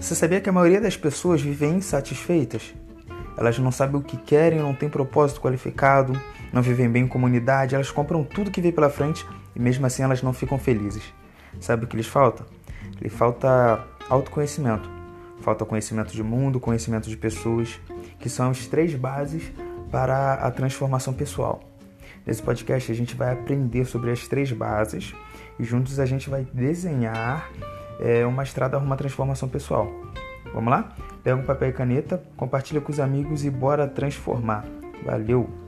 Você sabia que a maioria das pessoas vivem insatisfeitas? Elas não sabem o que querem, não têm propósito qualificado, não vivem bem em comunidade, elas compram tudo que vem pela frente e mesmo assim elas não ficam felizes. Sabe o que lhes falta? Lhe falta autoconhecimento. Falta conhecimento de mundo, conhecimento de pessoas, que são as três bases para a transformação pessoal. Nesse podcast a gente vai aprender sobre as três bases e juntos a gente vai desenhar é, uma estrada rumo à transformação pessoal. Vamos lá? Pega um papel e caneta, compartilha com os amigos e bora transformar. Valeu!